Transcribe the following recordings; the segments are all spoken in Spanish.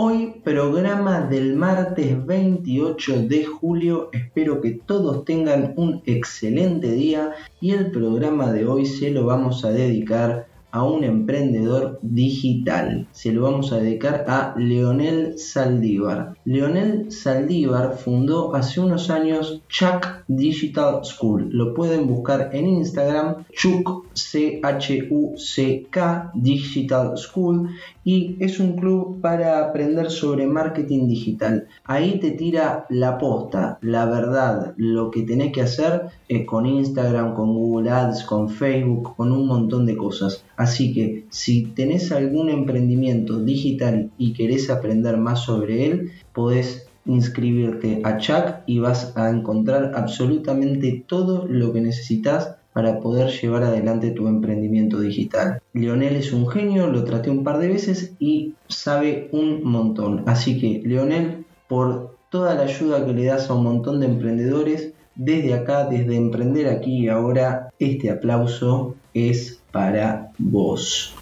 Hoy, programa del martes 28 de julio. Espero que todos tengan un excelente día y el programa de hoy se lo vamos a dedicar a un emprendedor digital. Se lo vamos a dedicar a Leonel Saldívar. Leonel Saldívar fundó hace unos años Chuck Digital School. Lo pueden buscar en Instagram, Chuck C-H-U-C-K Digital School y es un club para aprender sobre marketing digital. Ahí te tira la posta, la verdad, lo que tenés que hacer eh, con Instagram, con Google Ads, con Facebook, con un montón de cosas. Que si tenés algún emprendimiento digital y querés aprender más sobre él, podés inscribirte a Chuck y vas a encontrar absolutamente todo lo que necesitas para poder llevar adelante tu emprendimiento digital. Leonel es un genio, lo traté un par de veces y sabe un montón. Así que Leonel, por toda la ayuda que le das a un montón de emprendedores, desde acá, desde Emprender aquí y ahora, este aplauso es para vos.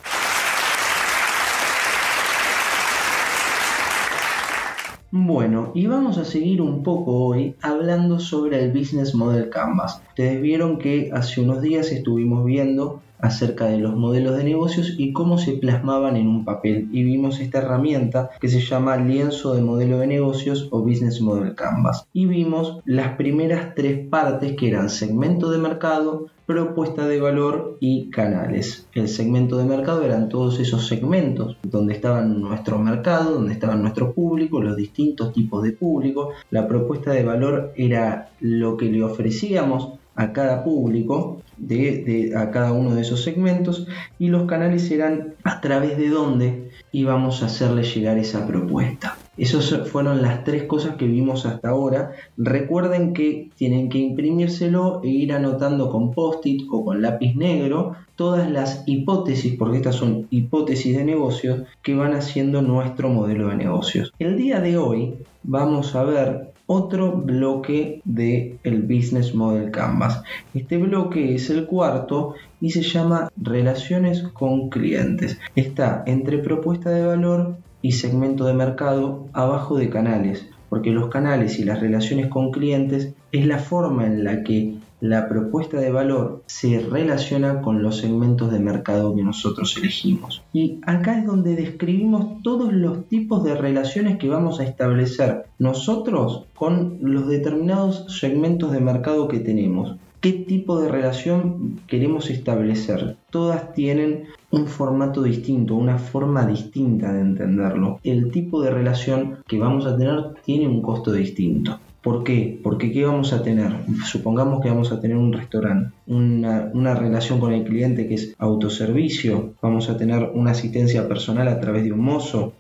Bueno, y vamos a seguir un poco hoy hablando sobre el Business Model Canvas. Ustedes vieron que hace unos días estuvimos viendo acerca de los modelos de negocios y cómo se plasmaban en un papel. Y vimos esta herramienta que se llama lienzo de modelo de negocios o Business Model Canvas. Y vimos las primeras tres partes que eran segmento de mercado, propuesta de valor y canales. El segmento de mercado eran todos esos segmentos donde estaban nuestro mercado, donde estaban nuestro público, los distintos tipos de público. La propuesta de valor era lo que le ofrecíamos a cada público, de, a cada uno de esos segmentos, y los canales serán a través de dónde íbamos a hacerle llegar esa propuesta. Esas fueron las tres cosas que vimos hasta ahora. Recuerden que tienen que imprimírselo e ir anotando con post-it o con lápiz negro todas las hipótesis, porque estas son hipótesis de negocios, que van haciendo nuestro modelo de negocios. El día de hoy vamos a ver otro bloque del el Business Model Canvas. Este bloque es el cuarto y se llama Relaciones con clientes. Está entre propuesta de valor y segmento de mercado abajo de canales, porque los canales y las relaciones con clientes es la forma en la que la propuesta de valor se relaciona con los segmentos de mercado que nosotros elegimos. Y acá es donde describimos todos los tipos de relaciones que vamos a establecer nosotros con los determinados segmentos de mercado que tenemos. ¿Qué tipo de relación queremos establecer? Todas tienen un formato distinto, una forma distinta de entenderlo. El tipo de relación que vamos a tener tiene un costo distinto. ¿Por qué? Porque ¿qué vamos a tener? Supongamos que vamos a tener un restaurante, una, relación con el cliente que es autoservicio, vamos a tener una asistencia personal a través de un mozo,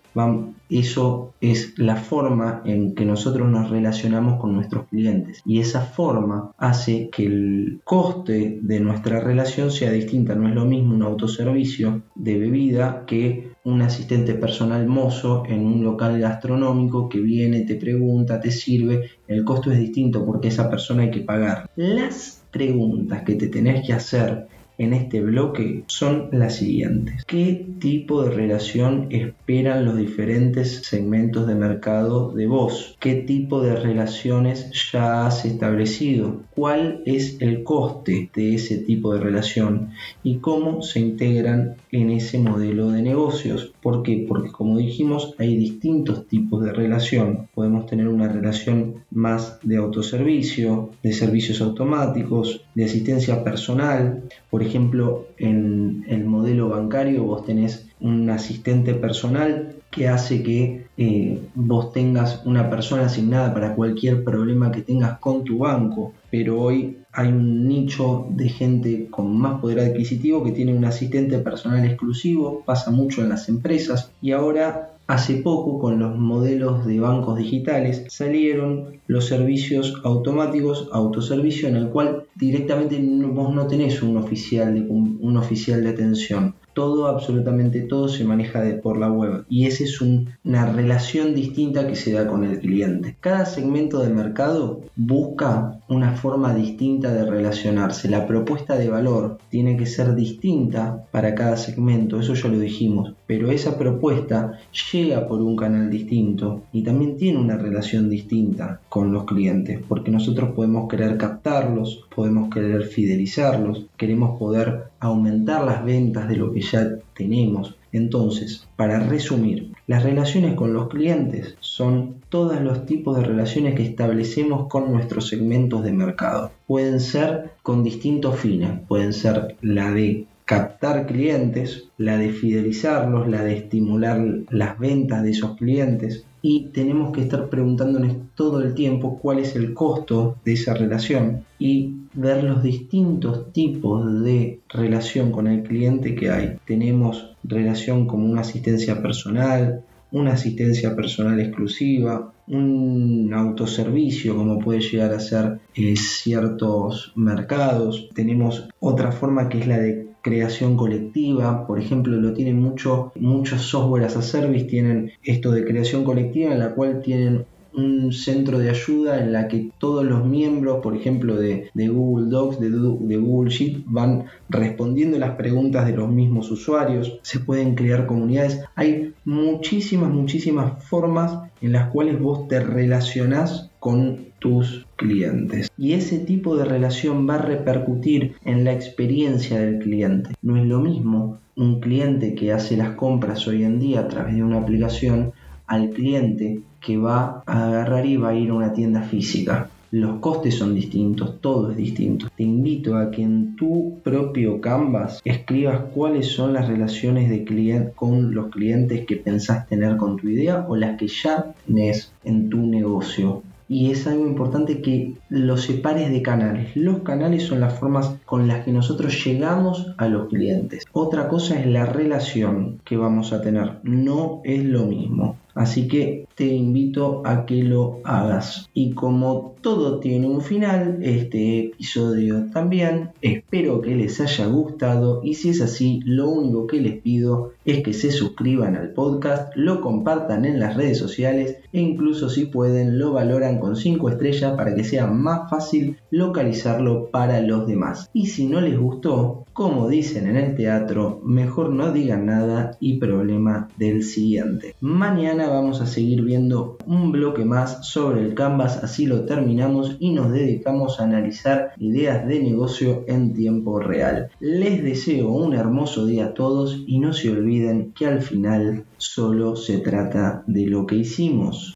eso es la forma en que nosotros nos relacionamos con nuestros clientes y esa forma hace que el coste de nuestra relación sea distinta. No es lo mismo un autoservicio de bebida que un asistente personal mozo en un local gastronómico que viene, te pregunta, te sirve. El costo es distinto porque esa persona hay que pagar. Las preguntas que te tenés que hacer en este bloque son las siguientes. ¿Qué tipo de relación esperan los diferentes segmentos de mercado de vos? ¿Qué tipo de relaciones ya has establecido? ¿Cuál es el coste de ese tipo de relación? ¿Y cómo se integran en ese modelo de negocios? ¿Por qué? Porque como dijimos hay distintos tipos de relación. Podemos tener una relación más de autoservicio, de servicios automáticos, de asistencia personal, por ejemplo, en el modelo bancario vos tenés un asistente personal que hace que eh, vos tengas una persona asignada para cualquier problema que tengas con tu banco, pero hoy hay un nicho de gente con más poder adquisitivo que tiene un asistente personal exclusivo, pasa mucho en las empresas. Y ahora Hace poco con los modelos de bancos digitales salieron los servicios automáticos, autoservicio, en el cual directamente vos no tenés un oficial de, un oficial de atención todo, absolutamente todo se maneja por la web y esa es una relación distinta que se da con el cliente. Cada segmento de mercado busca una forma distinta de relacionarse. La propuesta de valor tiene que ser distinta para cada segmento, eso ya lo dijimos, pero esa propuesta llega por un canal distinto y también tiene una relación distinta con los clientes, porque nosotros podemos querer captarlos, podemos querer fidelizarlos, queremos poder aumentar las ventas de lo que ya tenemos. Entonces, para resumir, las relaciones con los clientes son todos los tipos de relaciones que establecemos con nuestros segmentos de mercado. Pueden ser con distintos fines, pueden ser la de captar clientes, la de fidelizarlos, la de estimular las ventas de esos clientes y tenemos que estar preguntándonos todo el tiempo cuál es el costo de esa relación y ver los distintos tipos de relación con el cliente que hay. Tenemos relación como una asistencia personal, una asistencia personal exclusiva, un autoservicio como puede llegar a ser eh, ciertos mercados. Tenemos otra forma que es la de creación colectiva, por ejemplo, lo tienen mucho, muchos software as a service, tienen esto de creación colectiva en la cual tienen un centro de ayuda en la que todos los miembros, por ejemplo, de, Google Docs, de, de, Google Sheet, van respondiendo las preguntas de los mismos usuarios, se pueden crear comunidades. Hay muchísimas, muchísimas formas en las cuales vos te relacionás con tus clientes. Y ese tipo de relación va a repercutir en la experiencia del cliente. No es lo mismo un cliente que hace las compras hoy en día a través de una aplicación al cliente que va a agarrar y va a ir a una tienda física. Los costes son distintos, todo es distinto. Te invito a que en tu propio Canvas escribas cuáles son las relaciones de cliente con los clientes que pensás tener con tu idea o las que ya tenés en tu negocio y es algo importante que lo separes de canales. Los canales son las formas con las que nosotros llegamos a los clientes. Otra cosa es la relación que vamos a tener. No es lo mismo. Así que te invito a que lo hagas. Y como todo tiene un final, este episodio también. Espero que les haya gustado y si es así, lo único que les pido es que se suscriban al podcast, lo compartan en las redes sociales e incluso si pueden lo valoran con 5 estrellas para que sea más fácil localizarlo para los demás. Y si no les gustó, como dicen en el teatro, mejor no digan nada y problema del siguiente. Vamos a seguir viendo un bloque más sobre el Canvas, así lo terminamos y nos dedicamos a analizar ideas de negocio en tiempo real. Les deseo un hermoso día a todos y no se olviden que al final solo se trata de lo que hicimos.